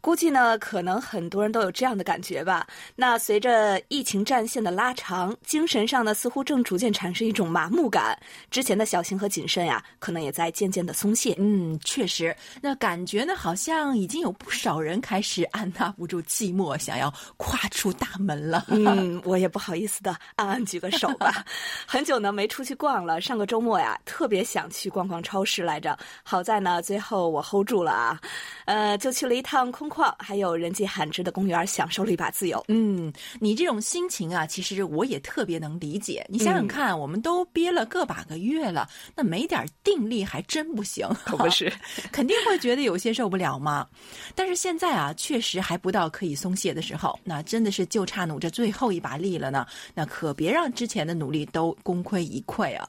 估计呢，可能很多人都有这样的感觉吧。那随着疫情战线的拉长，精神上呢，似乎正逐渐产生一种麻木感。之前的小心和谨慎呀，可能也在渐渐的松懈。嗯，确实，那感觉呢，好像已经有不少人开始按捺不住寂寞，想要跨出大门了。嗯，我也不好意思的暗暗举个手吧。很久呢没出去逛了，上个周末呀，特别想去逛逛超市来着。好在呢，最后我 hold 住了啊，呃，就去了一趟空。况还有人迹罕至的公园，享受了一把自由。嗯，你这种心情啊，其实我也特别能理解。你想想看，我们都憋了个把个月了，那没点定力还真不行。可不是，肯定会觉得有些受不了嘛。但是现在啊，确实还不到可以松懈的时候，那真的是就差努这最后一把力了呢。那可别让之前的努力都功亏一篑啊。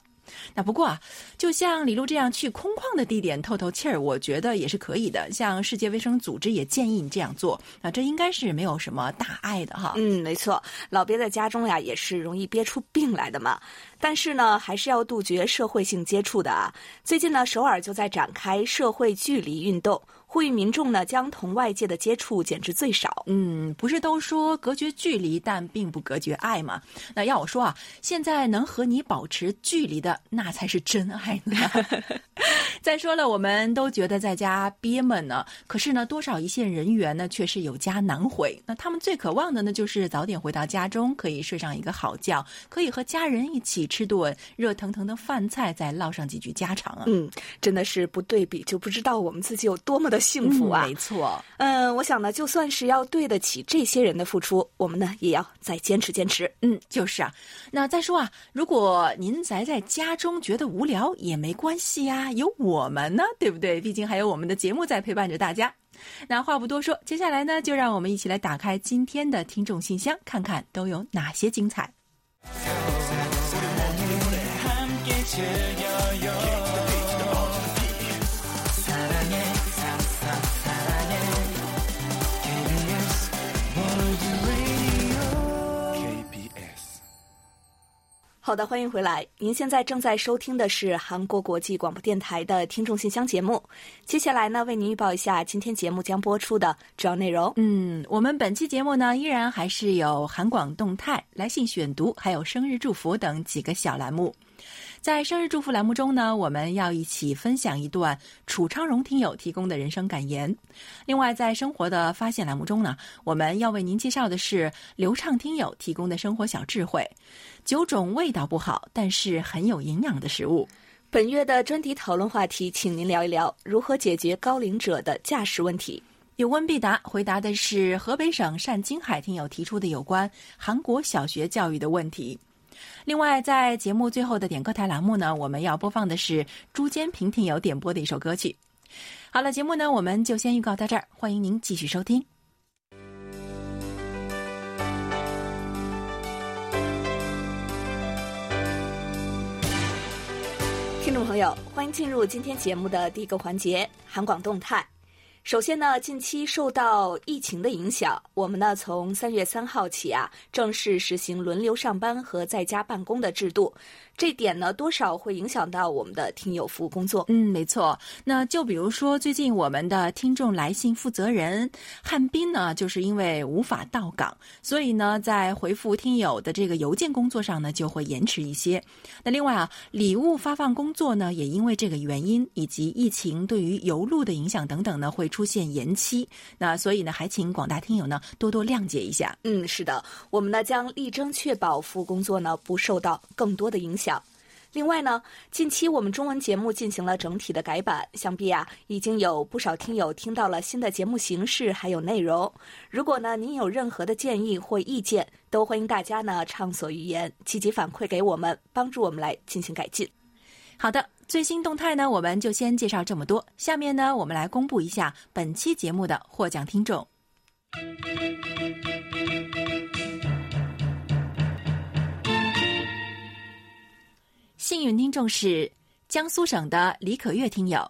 那不过啊，就像李璐这样去空旷的地点透透气儿，我觉得也是可以的。像世界卫生组织也建议你这样做，那这应该是没有什么大碍的哈。嗯，没错，老憋在家中呀，也是容易憋出病来的嘛。但是呢，还是要杜绝社会性接触的啊。最近呢，首尔就在展开社会距离运动。呼吁民众呢，将同外界的接触减至最少。嗯，不是都说隔绝距离，但并不隔绝爱吗？那要我说啊，现在能和你保持距离的，那才是真爱呢。再说了，我们都觉得在家憋闷呢，可是呢，多少一线人员呢，却是有家难回。那他们最渴望的呢，就是早点回到家中，可以睡上一个好觉，可以和家人一起吃顿热腾腾的饭菜，再唠上几句家常啊。嗯，真的是不对比就不知道我们自己有多么的。幸福啊，没错。嗯，我想呢，就算是要对得起这些人的付出，我们呢也要再坚持坚持。嗯，就是啊。那再说啊，如果您宅在家中觉得无聊也没关系呀，有我们呢，对不对？毕竟还有我们的节目在陪伴着大家。那话不多说，接下来呢，就让我们一起来打开今天的听众信箱，看看都有哪些精彩。好的，欢迎回来。您现在正在收听的是韩国国际广播电台的听众信箱节目。接下来呢，为您预报一下今天节目将播出的主要内容。嗯，我们本期节目呢，依然还是有韩广动态、来信选读，还有生日祝福等几个小栏目。在生日祝福栏目中呢，我们要一起分享一段楚昌荣听友提供的人生感言。另外，在生活的发现栏目中呢，我们要为您介绍的是刘畅听友提供的生活小智慧：九种味道不好但是很有营养的食物。本月的专题讨论话题，请您聊一聊如何解决高龄者的驾驶问题。有问必答，回答的是河北省单金海听友提出的有关韩国小学教育的问题。另外，在节目最后的点歌台栏目呢，我们要播放的是朱坚平听友点播的一首歌曲。好了，节目呢，我们就先预告到这儿，欢迎您继续收听。听众朋友，欢迎进入今天节目的第一个环节——韩广动态。首先呢，近期受到疫情的影响，我们呢从三月三号起啊，正式实行轮流上班和在家办公的制度。这点呢，多少会影响到我们的听友服务工作。嗯，没错。那就比如说，最近我们的听众来信负责人汉斌呢，就是因为无法到岗，所以呢，在回复听友的这个邮件工作上呢，就会延迟一些。那另外啊，礼物发放工作呢，也因为这个原因以及疫情对于邮路的影响等等呢，会出现延期。那所以呢，还请广大听友呢多多谅解一下。嗯，是的，我们呢将力争确保服务工作呢不受到更多的影响。另外呢，近期我们中文节目进行了整体的改版，想必啊已经有不少听友听到了新的节目形式还有内容。如果呢您有任何的建议或意见，都欢迎大家呢畅所欲言，积极反馈给我们，帮助我们来进行改进。好的，最新动态呢我们就先介绍这么多，下面呢我们来公布一下本期节目的获奖听众。幸运听众是江苏省的李可月听友，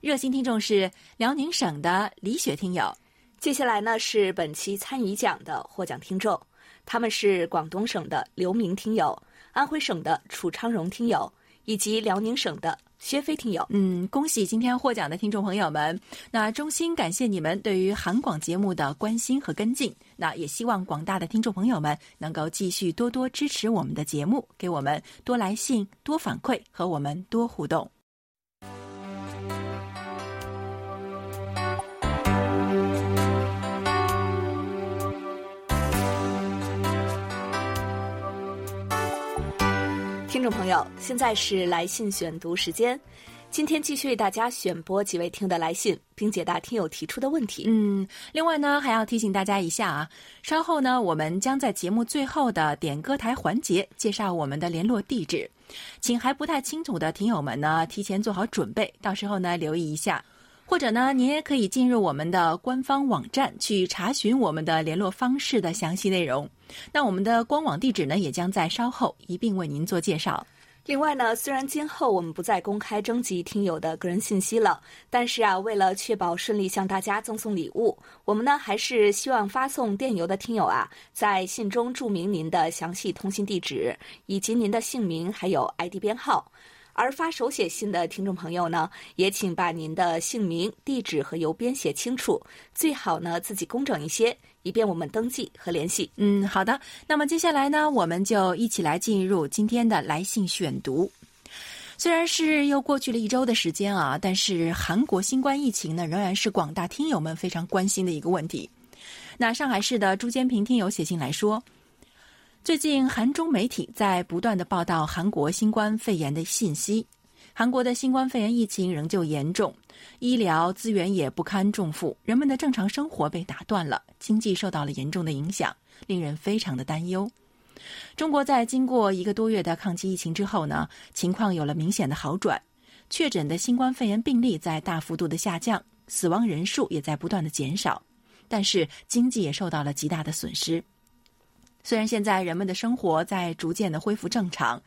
热心听众是辽宁省的李雪听友。接下来呢是本期参与奖的获奖听众，他们是广东省的刘明听友、安徽省的楚昌荣听友以及辽宁省的薛飞听友。嗯，恭喜今天获奖的听众朋友们！那衷心感谢你们对于韩广节目的关心和跟进。那也希望广大的听众朋友们能够继续多多支持我们的节目，给我们多来信、多反馈和我们多互动。众朋友，现在是来信选读时间。今天继续为大家选播几位听的来信，并解答听友提出的问题。嗯，另外呢，还要提醒大家一下啊，稍后呢，我们将在节目最后的点歌台环节介绍我们的联络地址，请还不太清楚的听友们呢，提前做好准备，到时候呢，留意一下。或者呢，您也可以进入我们的官方网站去查询我们的联络方式的详细内容。那我们的官网地址呢，也将在稍后一并为您做介绍。另外呢，虽然今后我们不再公开征集听友的个人信息了，但是啊，为了确保顺利向大家赠送礼物，我们呢还是希望发送电邮的听友啊，在信中注明您的详细通信地址以及您的姓名还有 ID 编号。而发手写信的听众朋友呢，也请把您的姓名、地址和邮编写清楚，最好呢自己工整一些，以便我们登记和联系。嗯，好的。那么接下来呢，我们就一起来进入今天的来信选读。虽然是又过去了一周的时间啊，但是韩国新冠疫情呢，仍然是广大听友们非常关心的一个问题。那上海市的朱坚平听友写信来说。最近，韩中媒体在不断的报道韩国新冠肺炎的信息。韩国的新冠肺炎疫情仍旧严重，医疗资源也不堪重负，人们的正常生活被打断了，经济受到了严重的影响，令人非常的担忧。中国在经过一个多月的抗击疫情之后呢，情况有了明显的好转，确诊的新冠肺炎病例在大幅度的下降，死亡人数也在不断的减少，但是经济也受到了极大的损失。虽然现在人们的生活在逐渐的恢复正常，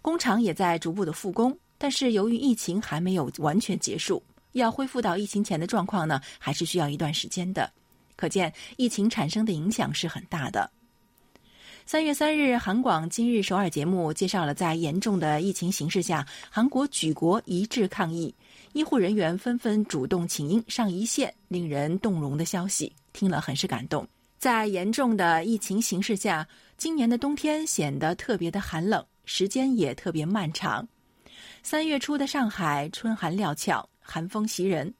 工厂也在逐步的复工，但是由于疫情还没有完全结束，要恢复到疫情前的状况呢，还是需要一段时间的。可见疫情产生的影响是很大的。三月三日，韩广今日首尔节目介绍了在严重的疫情形势下，韩国举国一致抗疫，医护人员纷纷主动请缨上一线，令人动容的消息，听了很是感动。在严重的疫情形势下，今年的冬天显得特别的寒冷，时间也特别漫长。三月初的上海，春寒料峭，寒风袭人。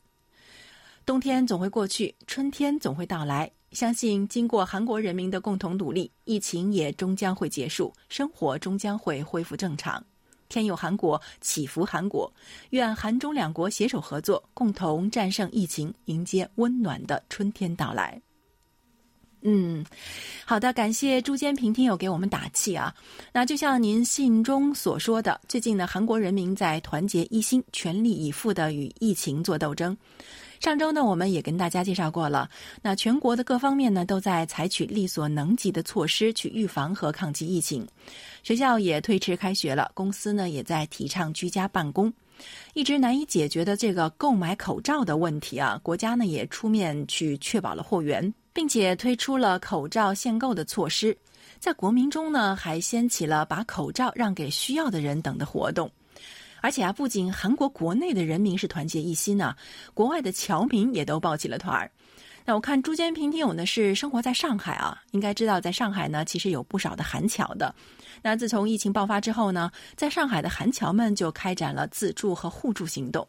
冬天总会过去，春天总会到来。相信经过韩国人民的共同努力，疫情也终将会结束，生活终将会恢复正常。天佑韩国，祈福韩国，愿韩中两国携手合作，共同战胜疫情，迎接温暖的春天到来。嗯，好的，感谢朱坚平听友给我们打气啊。那就像您信中所说的，最近呢，韩国人民在团结一心、全力以赴的与疫情做斗争。上周呢，我们也跟大家介绍过了，那全国的各方面呢，都在采取力所能及的措施去预防和抗击疫情。学校也推迟开学了，公司呢也在提倡居家办公。一直难以解决的这个购买口罩的问题啊，国家呢也出面去确保了货源。并且推出了口罩限购的措施，在国民中呢还掀起了把口罩让给需要的人等的活动，而且啊，不仅韩国国内的人民是团结一心呢，国外的侨民也都抱起了团儿。那我看朱坚平听友呢是生活在上海啊，应该知道在上海呢其实有不少的韩侨的。那自从疫情爆发之后呢，在上海的韩侨们就开展了自助和互助行动。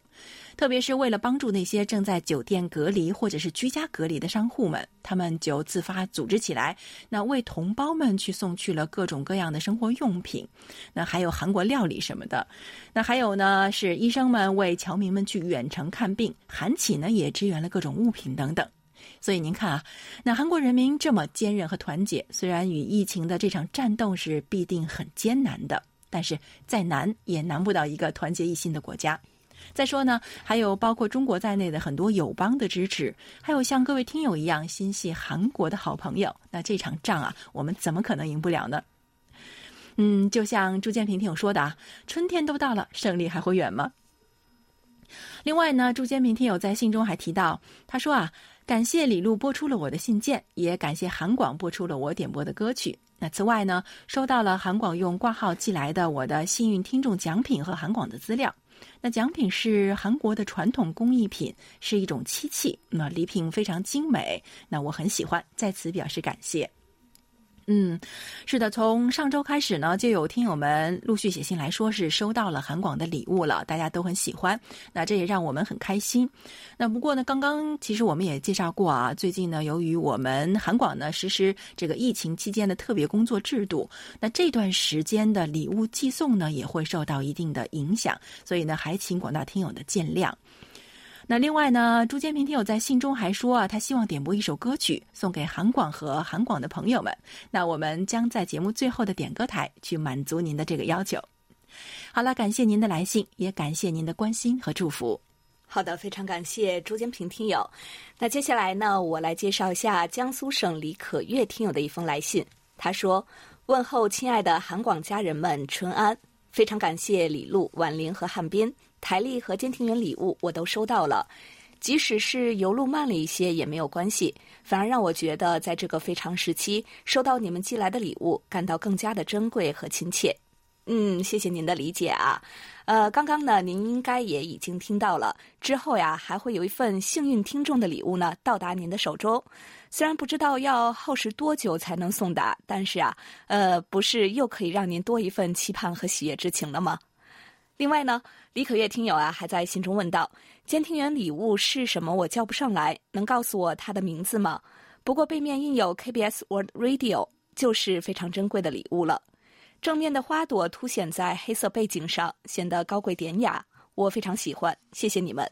特别是为了帮助那些正在酒店隔离或者是居家隔离的商户们，他们就自发组织起来，那为同胞们去送去了各种各样的生活用品，那还有韩国料理什么的，那还有呢是医生们为侨民们去远程看病，韩企呢也支援了各种物品等等。所以您看啊，那韩国人民这么坚韧和团结，虽然与疫情的这场战斗是必定很艰难的，但是再难也难不到一个团结一心的国家。再说呢，还有包括中国在内的很多友邦的支持，还有像各位听友一样心系韩国的好朋友，那这场仗啊，我们怎么可能赢不了呢？嗯，就像朱建平听友说的啊，春天都到了，胜利还会远吗？另外呢，朱建平听友在信中还提到，他说啊，感谢李璐播出了我的信件，也感谢韩广播出了我点播的歌曲。那此外呢，收到了韩广用挂号寄来的我的幸运听众奖品和韩广的资料。那奖品是韩国的传统工艺品，是一种漆器，那礼品非常精美，那我很喜欢，在此表示感谢。嗯，是的，从上周开始呢，就有听友们陆续写信来说是收到了韩广的礼物了，大家都很喜欢，那这也让我们很开心。那不过呢，刚刚其实我们也介绍过啊，最近呢，由于我们韩广呢实施这个疫情期间的特别工作制度，那这段时间的礼物寄送呢也会受到一定的影响，所以呢，还请广大听友的见谅。那另外呢，朱坚平听友在信中还说啊，他希望点播一首歌曲送给韩广和韩广的朋友们。那我们将在节目最后的点歌台去满足您的这个要求。好了，感谢您的来信，也感谢您的关心和祝福。好的，非常感谢朱坚平听友。那接下来呢，我来介绍一下江苏省李可月听友的一封来信。他说：“问候亲爱的韩广家人们，春安！非常感谢李璐、婉玲和汉斌。”台历和监听员礼物我都收到了，即使是邮路慢了一些也没有关系，反而让我觉得在这个非常时期收到你们寄来的礼物，感到更加的珍贵和亲切。嗯，谢谢您的理解啊。呃，刚刚呢，您应该也已经听到了，之后呀还会有一份幸运听众的礼物呢到达您的手中。虽然不知道要耗时多久才能送达，但是啊，呃，不是又可以让您多一份期盼和喜悦之情了吗？另外呢，李可月听友啊还在信中问道：“监听员礼物是什么？我叫不上来，能告诉我它的名字吗？”不过背面印有 KBS World Radio，就是非常珍贵的礼物了。正面的花朵凸显在黑色背景上，显得高贵典雅，我非常喜欢。谢谢你们。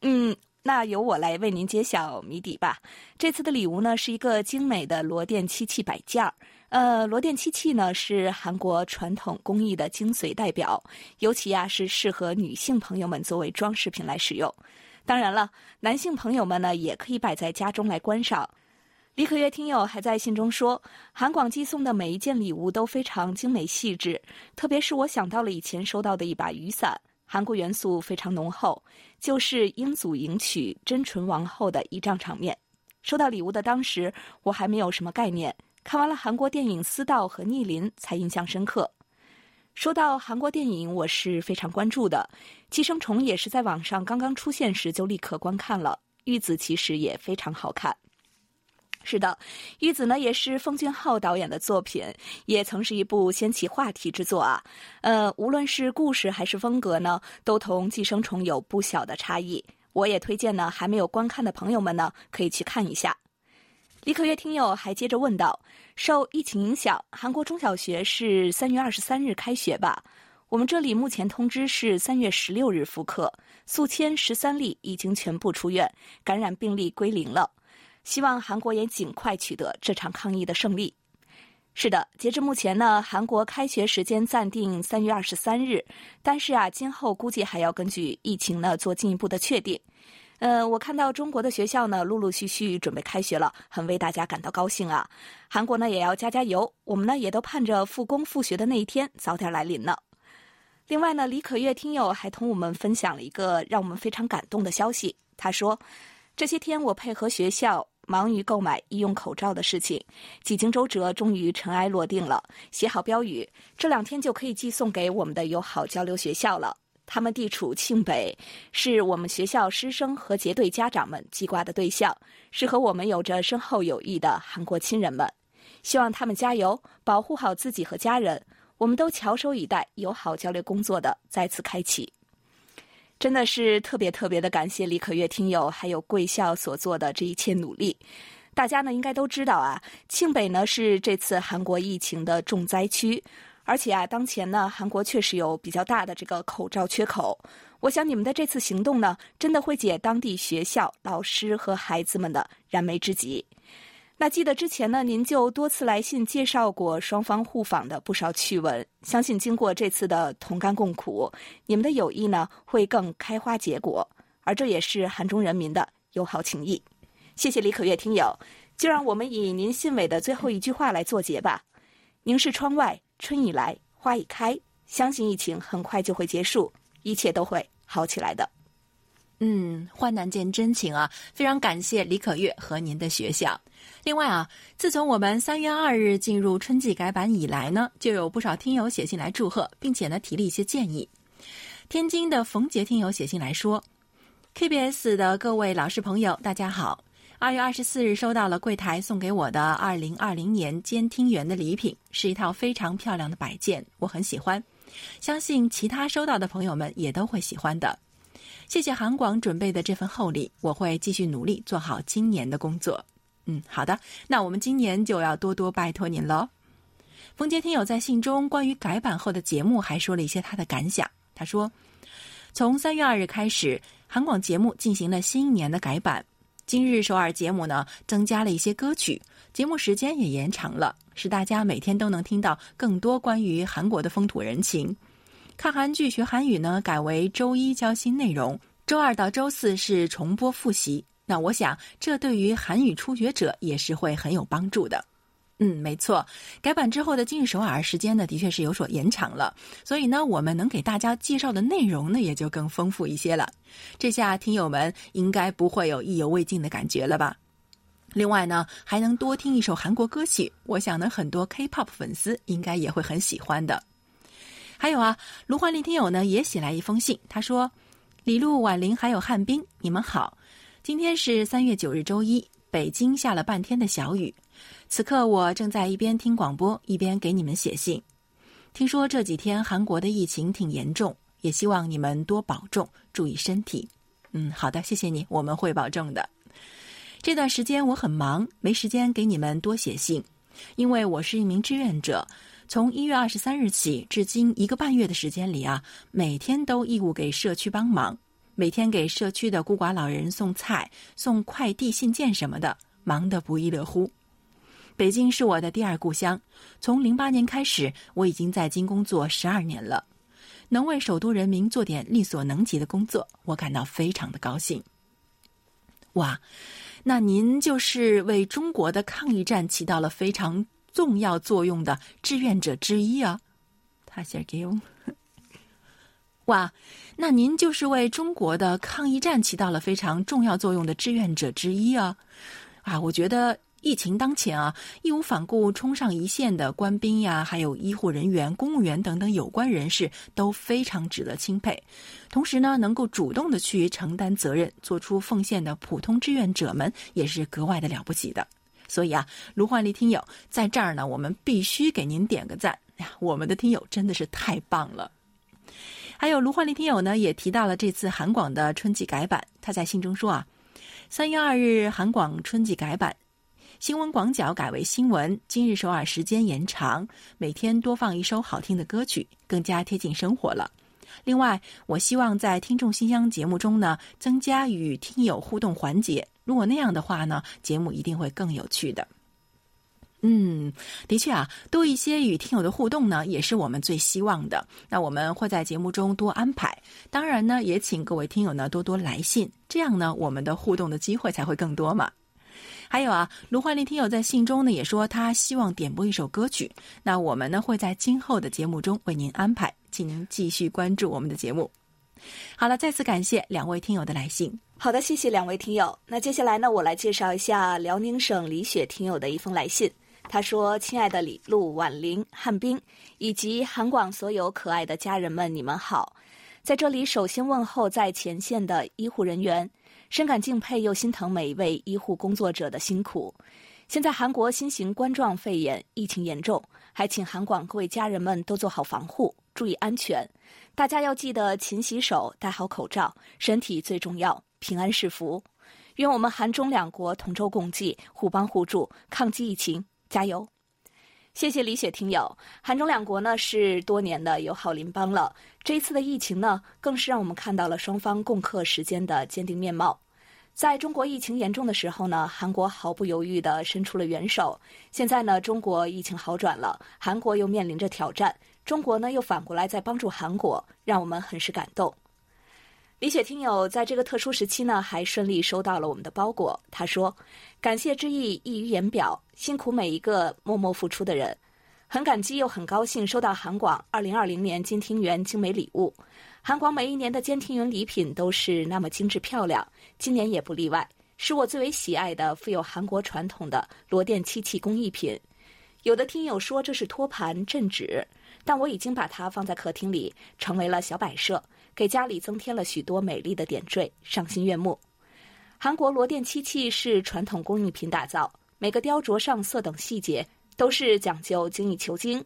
嗯。那由我来为您揭晓谜底吧。这次的礼物呢是一个精美的罗甸漆器摆件儿。呃，罗甸漆器呢是韩国传统工艺的精髓代表，尤其呀是适合女性朋友们作为装饰品来使用。当然了，男性朋友们呢也可以摆在家中来观赏。李可月听友还在信中说，韩广寄送的每一件礼物都非常精美细致，特别是我想到了以前收到的一把雨伞。韩国元素非常浓厚，就是英祖迎娶真纯王后的仪仗场面。收到礼物的当时，我还没有什么概念。看完了韩国电影《私道》和《逆鳞》，才印象深刻。说到韩国电影，我是非常关注的，《寄生虫》也是在网上刚刚出现时就立刻观看了。玉子其实也非常好看。是的，玉子呢也是奉俊昊导演的作品，也曾是一部掀起话题之作啊。呃，无论是故事还是风格呢，都同《寄生虫》有不小的差异。我也推荐呢，还没有观看的朋友们呢，可以去看一下。李可月听友还接着问道：受疫情影响，韩国中小学是三月二十三日开学吧？我们这里目前通知是三月十六日复课，宿迁十三例已经全部出院，感染病例归零了。希望韩国也尽快取得这场抗疫的胜利。是的，截至目前呢，韩国开学时间暂定三月二十三日，但是啊，今后估计还要根据疫情呢做进一步的确定。呃，我看到中国的学校呢陆陆续续准备开学了，很为大家感到高兴啊。韩国呢也要加加油，我们呢也都盼着复工复学的那一天早点来临呢。另外呢，李可月听友还同我们分享了一个让我们非常感动的消息，他说：“这些天我配合学校。”忙于购买医用口罩的事情，几经周折，终于尘埃落定了。写好标语，这两天就可以寄送给我们的友好交流学校了。他们地处庆北，是我们学校师生和结对家长们记挂的对象，是和我们有着深厚友谊的韩国亲人们。希望他们加油，保护好自己和家人。我们都翘首以待友好交流工作的再次开启。真的是特别特别的感谢李可月听友还有贵校所做的这一切努力。大家呢应该都知道啊，庆北呢是这次韩国疫情的重灾区，而且啊，当前呢韩国确实有比较大的这个口罩缺口。我想你们的这次行动呢，真的会解当地学校老师和孩子们的燃眉之急。那记得之前呢，您就多次来信介绍过双方互访的不少趣闻。相信经过这次的同甘共苦，你们的友谊呢会更开花结果，而这也是韩中人民的友好情谊。谢谢李可月听友，就让我们以您信尾的最后一句话来作结吧：凝视窗外，春已来，花已开，相信疫情很快就会结束，一切都会好起来的。嗯，患难见真情啊！非常感谢李可月和您的学校。另外啊，自从我们三月二日进入春季改版以来呢，就有不少听友写信来祝贺，并且呢提了一些建议。天津的冯杰听友写信来说：“KBS 的各位老师朋友，大家好！二月二十四日收到了柜台送给我的二零二零年监听员的礼品，是一套非常漂亮的摆件，我很喜欢，相信其他收到的朋友们也都会喜欢的。”谢谢韩广准备的这份厚礼，我会继续努力做好今年的工作。嗯，好的，那我们今年就要多多拜托您喽。冯杰听友在信中关于改版后的节目还说了一些他的感想。他说，从三月二日开始，韩广节目进行了新一年的改版。今日首尔节目呢，增加了一些歌曲，节目时间也延长了，使大家每天都能听到更多关于韩国的风土人情。看韩剧学韩语呢，改为周一教新内容，周二到周四是重播复习。那我想，这对于韩语初学者也是会很有帮助的。嗯，没错，改版之后的今日首尔时间呢，的确是有所延长了，所以呢，我们能给大家介绍的内容呢，也就更丰富一些了。这下听友们应该不会有意犹未尽的感觉了吧？另外呢，还能多听一首韩国歌曲，我想呢，很多 K-pop 粉丝应该也会很喜欢的。还有啊，卢焕丽听友呢也写来一封信，他说：“李璐、婉玲还有汉斌，你们好。今天是三月九日周一，北京下了半天的小雨。此刻我正在一边听广播一边给你们写信。听说这几天韩国的疫情挺严重，也希望你们多保重，注意身体。嗯，好的，谢谢你，我们会保重的。这段时间我很忙，没时间给你们多写信，因为我是一名志愿者。”从一月二十三日起，至今一个半月的时间里啊，每天都义务给社区帮忙，每天给社区的孤寡老人送菜、送快递、信件什么的，忙得不亦乐乎。北京是我的第二故乡，从零八年开始，我已经在京工作十二年了，能为首都人民做点力所能及的工作，我感到非常的高兴。哇，那您就是为中国的抗疫战起到了非常。重要作用的志愿者之一啊，他写给我。哇，那您就是为中国的抗疫战起到了非常重要作用的志愿者之一啊！啊，我觉得疫情当前啊，义无反顾冲上一线的官兵呀，还有医护人员、公务员等等有关人士都非常值得钦佩。同时呢，能够主动的去承担责任、做出奉献的普通志愿者们，也是格外的了不起的。所以啊，卢焕丽听友在这儿呢，我们必须给您点个赞呀！我们的听友真的是太棒了。还有卢焕丽听友呢，也提到了这次韩广的春季改版。他在信中说啊，三月二日韩广春季改版，新闻广角改为新闻，今日首尔时间延长，每天多放一首好听的歌曲，更加贴近生活了。另外，我希望在听众信箱节目中呢，增加与听友互动环节。如果那样的话呢，节目一定会更有趣的。嗯，的确啊，多一些与听友的互动呢，也是我们最希望的。那我们会在节目中多安排。当然呢，也请各位听友呢多多来信，这样呢，我们的互动的机会才会更多嘛。还有啊，卢焕丽听友在信中呢也说，他希望点播一首歌曲。那我们呢会在今后的节目中为您安排，请您继续关注我们的节目。好了，再次感谢两位听友的来信。好的，谢谢两位听友。那接下来呢，我来介绍一下辽宁省李雪听友的一封来信。他说：“亲爱的李璐、婉玲、汉斌以及韩广所有可爱的家人们，你们好！在这里首先问候在前线的医护人员。”深感敬佩又心疼每一位医护工作者的辛苦。现在韩国新型冠状肺炎疫情严重，还请韩广各位家人们都做好防护，注意安全。大家要记得勤洗手，戴好口罩，身体最重要，平安是福。愿我们韩中两国同舟共济，互帮互助，抗击疫情，加油！谢谢李雪听友，韩中两国呢是多年的友好邻邦了。这一次的疫情呢，更是让我们看到了双方共克时艰的坚定面貌。在中国疫情严重的时候呢，韩国毫不犹豫地伸出了援手。现在呢，中国疫情好转了，韩国又面临着挑战，中国呢又反过来在帮助韩国，让我们很是感动。李雪听友在这个特殊时期呢，还顺利收到了我们的包裹。他说：“感谢之意溢于言表，辛苦每一个默默付出的人。很感激又很高兴收到韩广二零二零年监听员精美礼物。韩广每一年的监听员礼品都是那么精致漂亮，今年也不例外，是我最为喜爱的富有韩国传统的罗甸漆器工艺品。有的听友说这是托盘镇纸，但我已经把它放在客厅里，成为了小摆设，给家里增添了许多美丽的点缀，赏心悦目。韩国罗甸漆器是传统工艺品打造，每个雕琢上色等细节。都是讲究精益求精，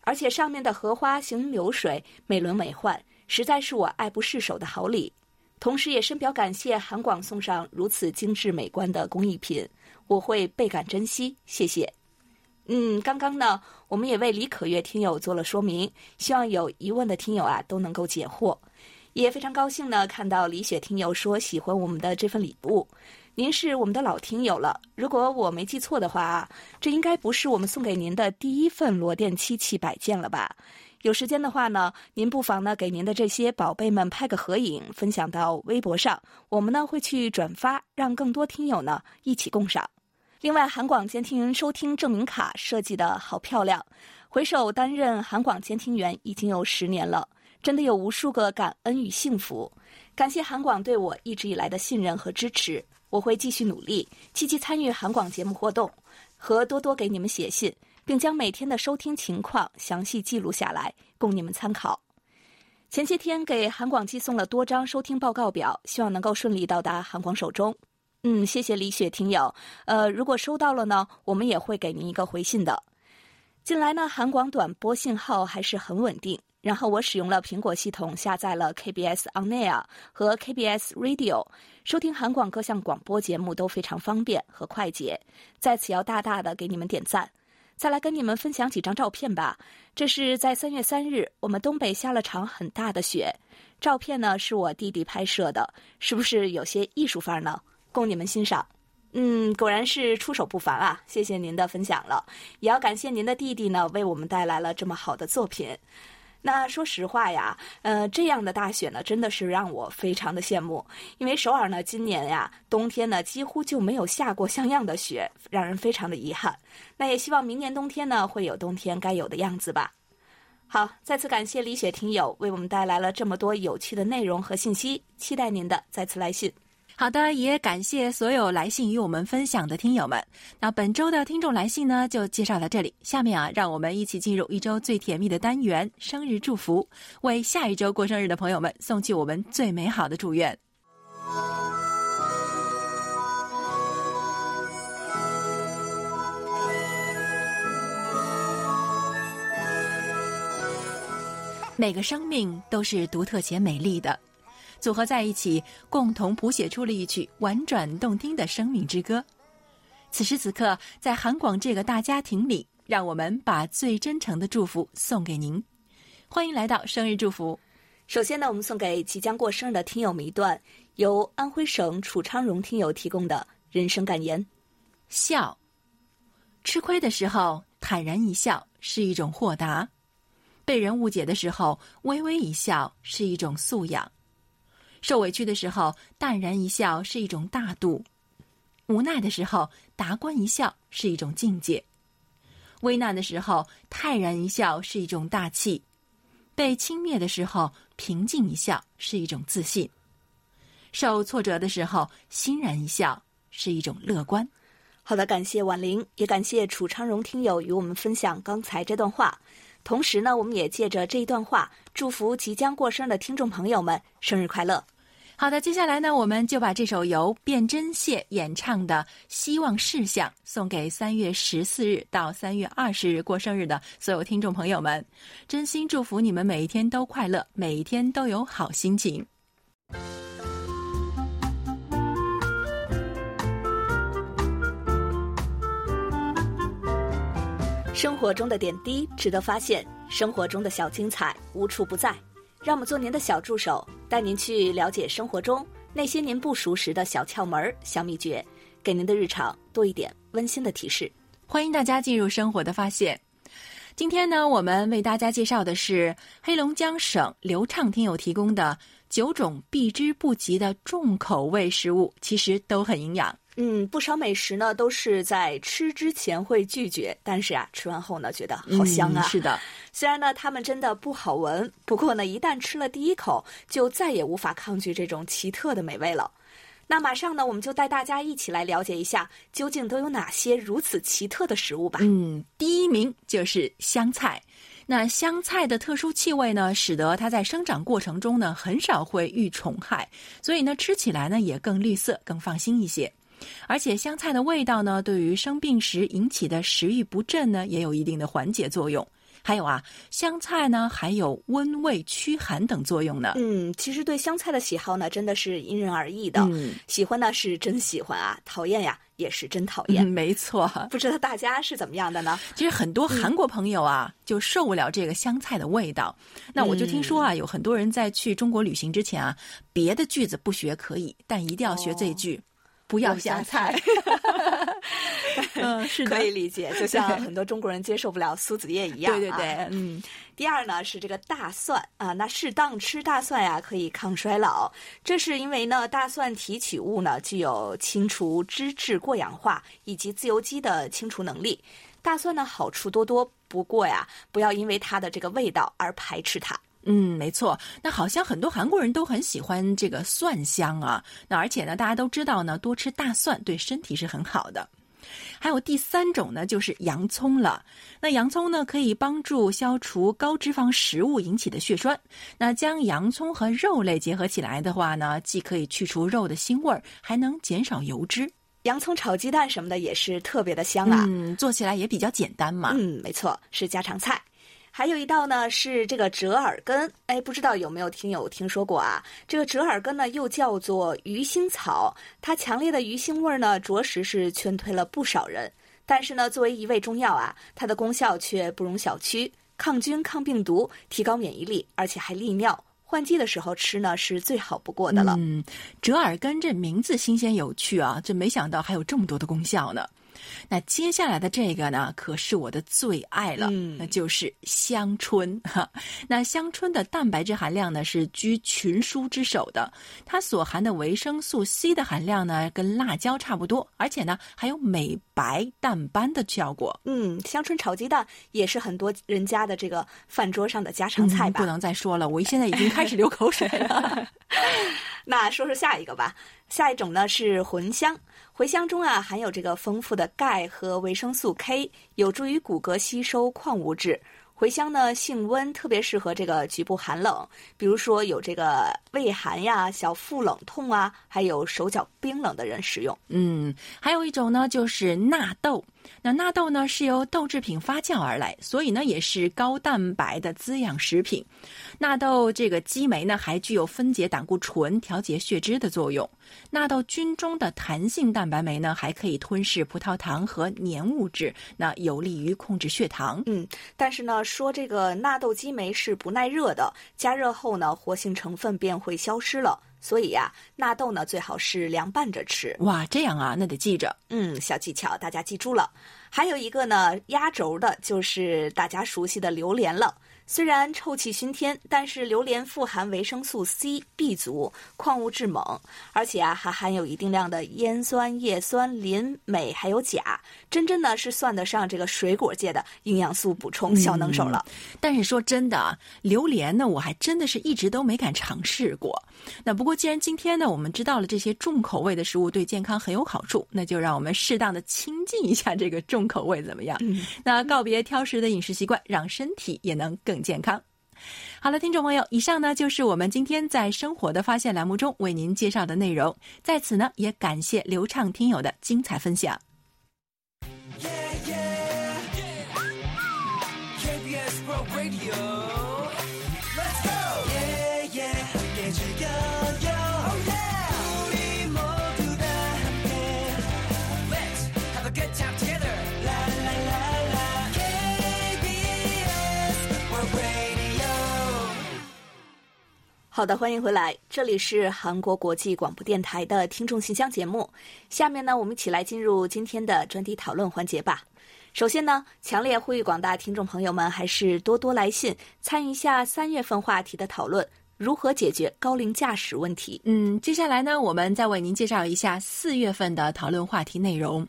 而且上面的荷花行云流水、美轮美奂，实在是我爱不释手的好礼。同时，也深表感谢韩广送上如此精致美观的工艺品，我会倍感珍惜。谢谢。嗯，刚刚呢，我们也为李可月听友做了说明，希望有疑问的听友啊都能够解惑。也非常高兴呢，看到李雪听友说喜欢我们的这份礼物。您是我们的老听友了，如果我没记错的话啊，这应该不是我们送给您的第一份罗甸漆器摆件了吧？有时间的话呢，您不妨呢给您的这些宝贝们拍个合影，分享到微博上，我们呢会去转发，让更多听友呢一起共赏。另外，韩广监听收听证明卡设计的好漂亮，回首担任韩广监听员已经有十年了，真的有无数个感恩与幸福。感谢韩广对我一直以来的信任和支持。我会继续努力，积极参与韩广节目活动，和多多给你们写信，并将每天的收听情况详细记录下来，供你们参考。前些天给韩广寄送了多张收听报告表，希望能够顺利到达韩广手中。嗯，谢谢李雪听友。呃，如果收到了呢，我们也会给您一个回信的。近来呢，韩广短波信号还是很稳定。然后我使用了苹果系统，下载了 KBS On Air 和 KBS Radio，收听韩广各项广播节目都非常方便和快捷。在此要大大的给你们点赞。再来跟你们分享几张照片吧。这是在三月三日，我们东北下了场很大的雪。照片呢是我弟弟拍摄的，是不是有些艺术范儿呢？供你们欣赏。嗯，果然是出手不凡啊！谢谢您的分享了，也要感谢您的弟弟呢，为我们带来了这么好的作品。那说实话呀，呃，这样的大雪呢，真的是让我非常的羡慕。因为首尔呢，今年呀，冬天呢几乎就没有下过像样的雪，让人非常的遗憾。那也希望明年冬天呢，会有冬天该有的样子吧。好，再次感谢李雪听友为我们带来了这么多有趣的内容和信息，期待您的再次来信。好的，也感谢所有来信与我们分享的听友们。那本周的听众来信呢，就介绍到这里。下面啊，让我们一起进入一周最甜蜜的单元——生日祝福，为下一周过生日的朋友们送去我们最美好的祝愿。每个生命都是独特且美丽的。组合在一起，共同谱写出了一曲婉转动听的生命之歌。此时此刻，在韩广这个大家庭里，让我们把最真诚的祝福送给您。欢迎来到生日祝福。首先呢，我们送给即将过生日的听友们一段由安徽省楚昌荣听友提供的人生感言：笑。吃亏的时候坦然一笑是一种豁达；被人误解的时候微微一笑是一种素养。受委屈的时候，淡然一笑是一种大度；无奈的时候，达观一笑是一种境界；危难的时候，泰然一笑是一种大气；被轻蔑的时候，平静一笑是一种自信；受挫折的时候，欣然一笑是一种乐观。好的，感谢婉玲，也感谢楚昌荣听友与我们分享刚才这段话。同时呢，我们也借着这一段话，祝福即将过生的听众朋友们生日快乐。好的，接下来呢，我们就把这首由卞真谢演唱的《希望事项》送给三月十四日到三月二十日过生日的所有听众朋友们，真心祝福你们每一天都快乐，每一天都有好心情。生活中的点滴值得发现，生活中的小精彩无处不在。让我们做您的小助手，带您去了解生活中那些您不熟识的小窍门、小秘诀，给您的日常多一点温馨的提示。欢迎大家进入生活的发现。今天呢，我们为大家介绍的是黑龙江省流畅听友提供的九种避之不及的重口味食物，其实都很营养。嗯，不少美食呢都是在吃之前会拒绝，但是啊，吃完后呢觉得好香啊。嗯是的，虽然呢它们真的不好闻，不过呢一旦吃了第一口，就再也无法抗拒这种奇特的美味了。那马上呢，我们就带大家一起来了解一下，究竟都有哪些如此奇特的食物吧。嗯，第一名就是香菜。那香菜的特殊气味呢，使得它在生长过程中呢很少会遇虫害，所以呢吃起来呢也更绿色、更放心一些。而且香菜的味道呢，对于生病时引起的食欲不振呢，也有一定的缓解作用。还有啊，香菜呢还有温胃驱寒等作用呢。嗯，其实对香菜的喜好呢，真的是因人而异的。嗯喜欢呢是真喜欢啊，讨厌呀也是真讨嗯，厌。没错。不知道大家是怎么样的呢？其实很多韩国朋友啊，就受不了这个香菜的味道。那我就听说啊，有很多人在去中国旅行之前啊，别的句子不学可以，但一定要学这句。不要香菜，嗯，是的，可以理解，就像很多中国人接受不了苏子叶一样、啊。对对对，嗯。第二呢是这个大蒜啊，那适当吃大蒜呀、可以抗衰老，这是因为呢大蒜提取物呢具有清除脂质过氧化以及自由基的清除能力。大蒜呢好处多多，不过呀不要因为它的这个味道而排斥它。嗯，没错。那好像很多韩国人都很喜欢这个蒜香啊。那而且呢，大家都知道呢，多吃大蒜对身体是很好的。还有第三种呢，就是洋葱了。那洋葱呢，可以帮助消除高脂肪食物引起的血栓。那将洋葱和肉类结合起来的话呢，既可以去除肉的腥味儿，还能减少油脂。洋葱炒鸡蛋什么的也是特别的香啊。嗯，做起来也比较简单嘛。嗯，没错，是家常菜。还有一道呢是这个折耳根，哎，不知道有没有听友听说过啊？这个折耳根呢又叫做鱼腥草，它强烈的鱼腥味儿呢，着实是劝退了不少人。但是呢，作为一味中药啊，它的功效却不容小觑，抗菌、抗病毒，提高免疫力，而且还利尿。换季的时候吃呢是最好不过的了。嗯，折耳根这名字新鲜有趣啊，这没想到还有这么多的功效呢。那接下来的这个呢，可是我的最爱了，嗯那就是香椿 哈。那香椿的蛋白质含量呢是居群蔬之首的，它所含的维生素 C 的含量呢跟辣椒差不多，而且呢还有美白淡斑的效果。嗯，香椿炒鸡蛋也是很多人家的这个饭桌上的家常菜吧。嗯不能再说了，我现在已经开始流口水了。那说说下一个吧。下一种呢是茴香，茴香中啊含有这个丰富的钙和维生素 K，有助于骨骼吸收矿物质。茴香呢性温，特别适合这个局部寒冷，比如说有这个胃寒呀、小腹冷痛啊，还有手脚冰冷的人食用。嗯，还有一种呢，就是纳豆。那纳豆呢是由豆制品发酵而来，所以呢也是高蛋白的滋养食品。纳豆这个激酶呢还具有分解胆固醇、调节血脂的作用。纳豆菌中的弹性蛋白酶呢还可以吞噬葡萄糖和粘物质，那有利于控制血糖。嗯，但是呢，说这个纳豆激酶是不耐热的，加热后呢，活性成分便会消失了。所以呀、纳豆呢最好是凉拌着吃。哇，这样啊，那得记着。嗯，小技巧大家记住了。还有一个呢，压轴的就是大家熟悉的榴莲了。虽然臭气熏天，但是榴莲富含维生素 C、B 族，矿物质锰，而且啊还含有一定量的烟酸、叶酸、磷、镁还有钾，真真呢是算得上这个水果界的营养素补充小能手了。但是说真的啊，榴莲呢，我还真的是一直都没敢尝试过。那不过既然今天呢，我们知道了这些重口味的食物对健康很有好处，那就让我们适当的亲近一下这个重口味，怎么样？那告别挑食的饮食习惯，让身体也能更健康。好了，听众朋友，以上呢就是我们今天在生活的发现栏目中为您介绍的内容。在此呢，也感谢流畅听友的精彩分享。好的，欢迎回来，这里是韩国国际广播电台的听众信箱节目。下面呢，我们一起来进入今天的专题讨论环节吧。首先呢，强烈呼吁广大听众朋友们还是多多来信，参与一下三月份话题的讨论。如何解决高龄驾驶问题？嗯，接下来呢，我们再为您介绍一下四月份的讨论话题内容。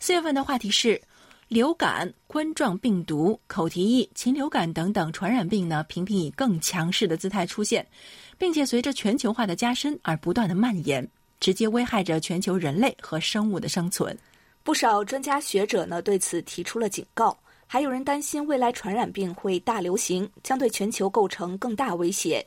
四月份的话题是流感、冠状病毒、口蹄疫、禽流感等等传染病呢，频频以更强势的姿态出现，并且随着全球化的加深而不断的蔓延，直接危害着全球人类和生物的生存。不少专家学者呢对此提出了警告，还有人担心未来传染病会大流行，将对全球构成更大威胁。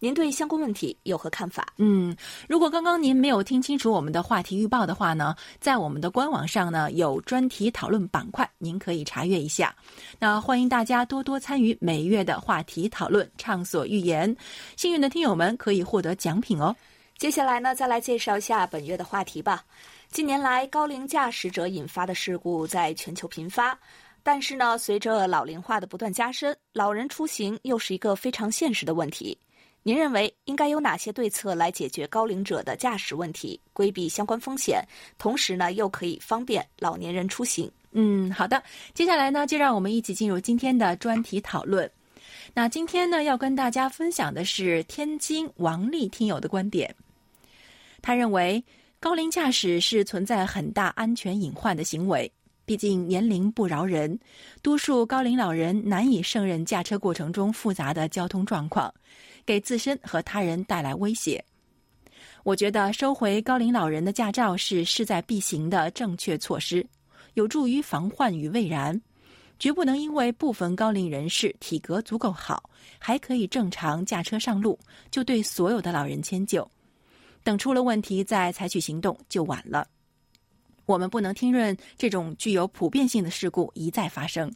您对相关问题有何看法？嗯，如果刚刚您没有听清楚我们的话题预报的话呢，在我们的官网上呢有专题讨论板块，您可以查阅一下。那欢迎大家多多参与每月的话题讨论，畅所欲言。幸运的听友们可以获得奖品哦。接下来呢，再来介绍一下本月的话题吧。近年来，高龄驾驶者引发的事故在全球频发，但是呢，随着老龄化的不断加深，老人出行又是一个非常现实的问题。您认为应该有哪些对策来解决高龄者的驾驶问题，规避相关风险，同时呢又可以方便老年人出行？嗯，好的。接下来呢，就让我们一起进入今天的专题讨论。那今天呢，要跟大家分享的是天津王丽听友的观点。他认为高龄驾驶是存在很大安全隐患的行为，毕竟年龄不饶人，多数高龄老人难以胜任驾车过程中复杂的交通状况。给自身和他人带来威胁。我觉得收回高龄老人的驾照是势在必行的正确措施，有助于防患于未然。绝不能因为部分高龄人士体格足够好，还可以正常驾车上路，就对所有的老人迁就。等出了问题再采取行动就晚了。我们不能听任这种具有普遍性的事故一再发生。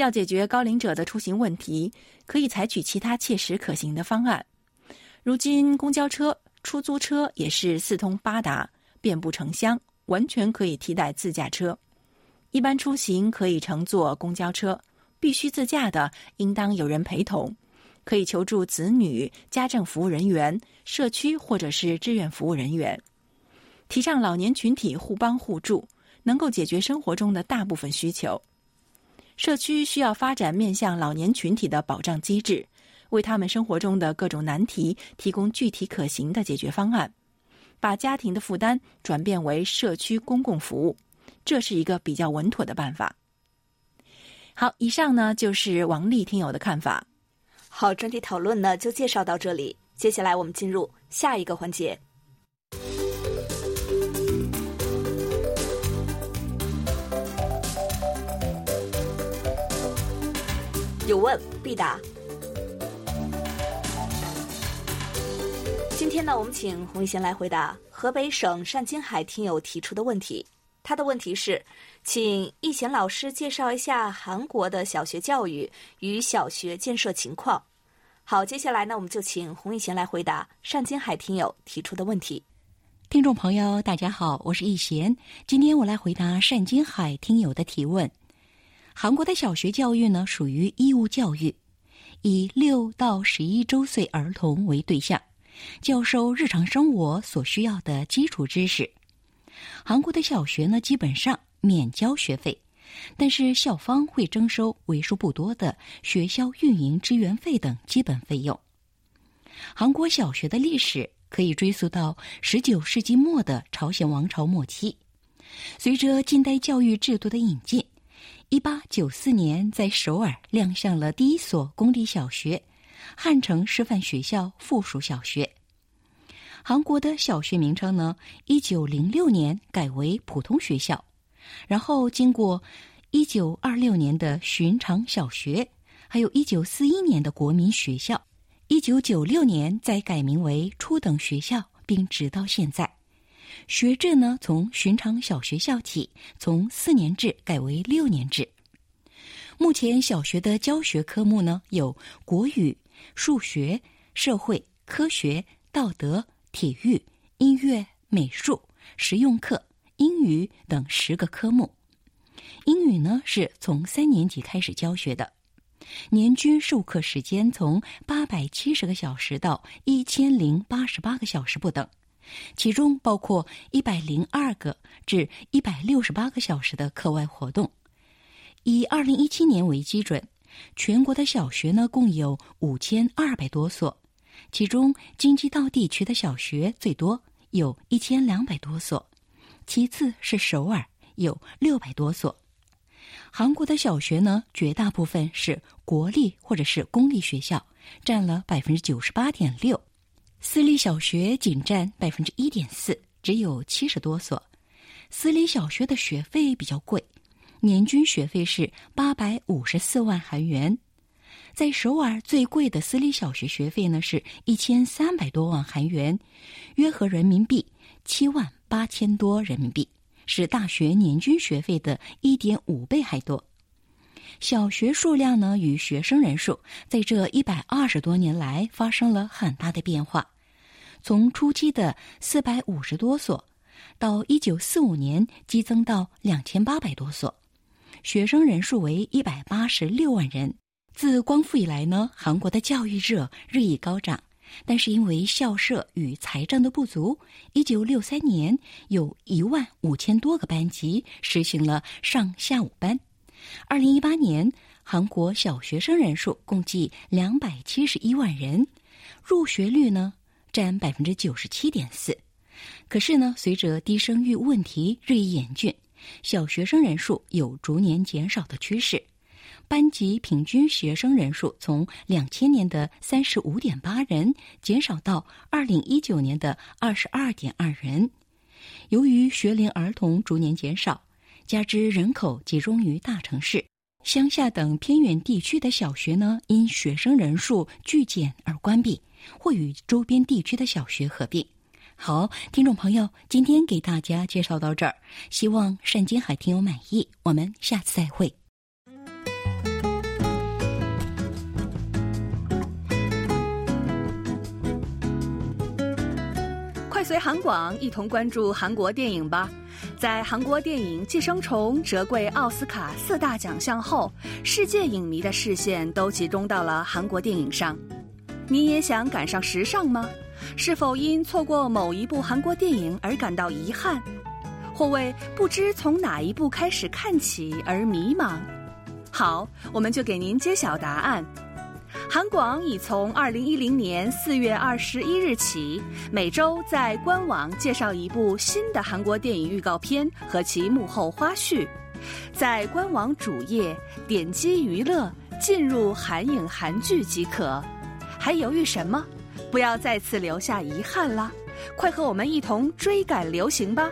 要解决高龄者的出行问题，可以采取其他切实可行的方案。如今，公交车、出租车也是四通八达、遍布城乡，完全可以替代自驾车。一般出行可以乘坐公交车，必须自驾的应当有人陪同，可以求助子女、家政服务人员、社区或者是志愿服务人员。提倡老年群体互帮互助，能够解决生活中的大部分需求。社区需要发展面向老年群体的保障机制，为他们生活中的各种难题提供具体可行的解决方案，把家庭的负担转变为社区公共服务，这是一个比较稳妥的办法。好，以上呢就是王丽听友的看法。好，专题讨论呢就介绍到这里，接下来我们进入下一个环节。有问必答。今天呢，我们请洪一贤来回答河北省单金海听友提出的问题。他的问题是，请易贤老师介绍一下韩国的小学教育与小学建设情况。好，接下来呢，我们就请洪一贤来回答单金海听友提出的问题。听众朋友，大家好，我是易贤，今天我来回答单金海听友的提问。韩国的小学教育呢，属于义务教育，以六到十一周岁儿童为对象，教授日常生活所需要的基础知识。韩国的小学呢，基本上免交学费，但是校方会征收为数不多的学校运营支援费等基本费用。韩国小学的历史可以追溯到十九世纪末的朝鲜王朝末期，随着近代教育制度的引进。一八九四年，在首尔亮相了第一所公立小学——汉城师范学校附属小学。韩国的小学名称呢，一九零六年改为普通学校，然后经过一九二六年的寻常小学，还有一九四一年的国民学校，一九九六年再改名为初等学校，并直到现在。学制呢，从寻常小学校起，从四年制改为六年制。目前小学的教学科目呢，有国语、数学、社会科学、道德、体育、音乐、美术、实用课、英语等十个科目。英语呢，是从三年级开始教学的，年均授课时间从八百七十个小时到一千零八十八个小时不等。其中包括一百零二个至一百六十八个小时的课外活动。以二零一七年为基准，全国的小学呢共有五千二百多所，其中京畿道地区的小学最多，有一千两百多所，其次是首尔，有六百多所。韩国的小学呢，绝大部分是国立或者是公立学校，占了百分之九十八点六，私立小学仅占百分之一点四，只有七十多所。私立小学的学费比较贵，年均学费是八百五十四万韩元。在首尔最贵的私立小学学费呢是一千三百多万韩元，约合人民币七万八千多人民币，是大学年均学费的一点五倍还多。小学数量呢与学生人数在这一百二十多年来发生了很大的变化，从初期的四百五十多所，到一九四五年激增到两千八百多所，学生人数为一百八十六万人。自光复以来呢，韩国的教育热日益高涨，但是因为校舍与财政的不足，一九六三年有一万五千多个班级实行了上下午班。二零一八年，韩国小学生人数共计两百七十一万人，入学率呢占百分之九十七点四。可是呢，随着低生育问题日益严峻，小学生人数有逐年减少的趋势。班级平均学生人数从两千年的三十五点八人减少到二零一九年的二十二点二人。由于学龄儿童逐年减少，加之人口集中于大城市、乡下等偏远地区的小学呢，因学生人数剧减而关闭，或与周边地区的小学合并。好，听众朋友，今天给大家介绍到这儿，希望单金海听友满意。我们下次再会。快随韩广一同关注韩国电影吧！在韩国电影《寄生虫》折桂奥斯卡四大奖项后，世界影迷的视线都集中到了韩国电影上。你也想赶上时尚吗？是否因错过某一部韩国电影而感到遗憾，或为不知从哪一部开始看起而迷茫？好，我们就给您揭晓答案。韩广已从二零一零年四月二十一日起，每周在官网介绍一部新的韩国电影预告片和其幕后花絮。在官网主页点击娱乐，进入韩影韩剧即可。还犹豫什么？不要再次留下遗憾啦！快和我们一同追赶流行吧！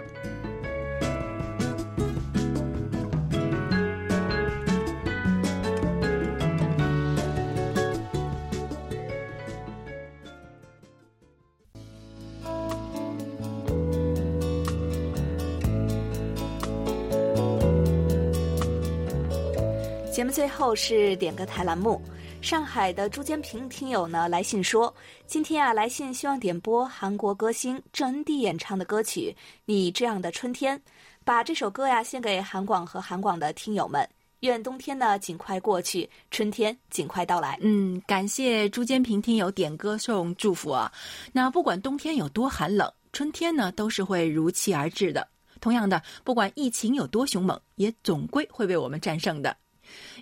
最后是点歌台栏目。上海的朱坚平听友呢来信说，今天啊来信希望点播韩国歌星郑恩地演唱的歌曲《你这样的春天》，把这首歌呀献给韩广和韩广的听友们。愿冬天呢尽快过去，春天尽快到来。嗯，感谢朱坚平听友点歌送祝福啊。那不管冬天有多寒冷，春天呢都是会如期而至的。同样的，不管疫情有多凶猛，也总归会被我们战胜的。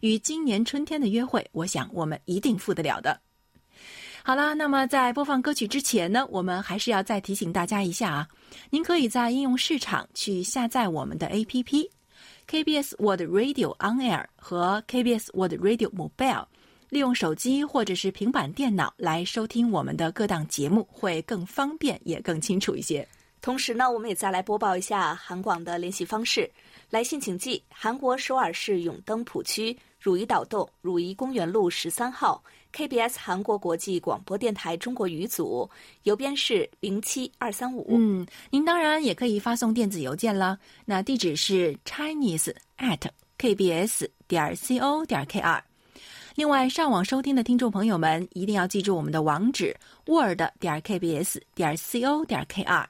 与今年春天的约会，我想我们一定赴得了的。好啦，那么在播放歌曲之前呢，我们还是要再提醒大家一下啊，您可以在应用市场去下载我们的 APP KBS World Radio On Air 和 KBS World Radio Mobile，利用手机或者是平板电脑来收听我们的各档节目，会更方便也更清楚一些。同时呢，我们也再来播报一下韩广的联系方式。来信请寄韩国首尔市永登浦区汝矣岛洞汝矣公园路十三号 KBS 韩国国际广播电台中国语组，邮编是零七二三五。嗯，您当然也可以发送电子邮件啦，那地址是 chinese at kbs 点 co 点 kr。另外，上网收听的听众朋友们一定要记住我们的网址 word 点 kbs 点 co 点 kr。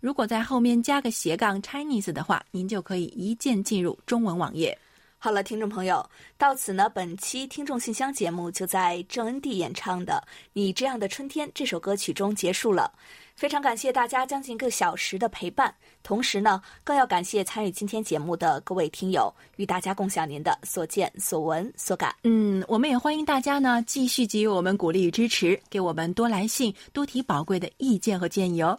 如果在后面加个斜杠 Chinese 的话，您就可以一键进入中文网页。好了，听众朋友，到此呢，本期听众信箱节目就在郑恩地演唱的《你这样的春天》这首歌曲中结束了。非常感谢大家将近一个小时的陪伴，同时呢，更要感谢参与今天节目的各位听友，与大家共享您的所见所闻所感。嗯，我们也欢迎大家呢继续给予我们鼓励与支持，给我们多来信，多提宝贵的意见和建议哦。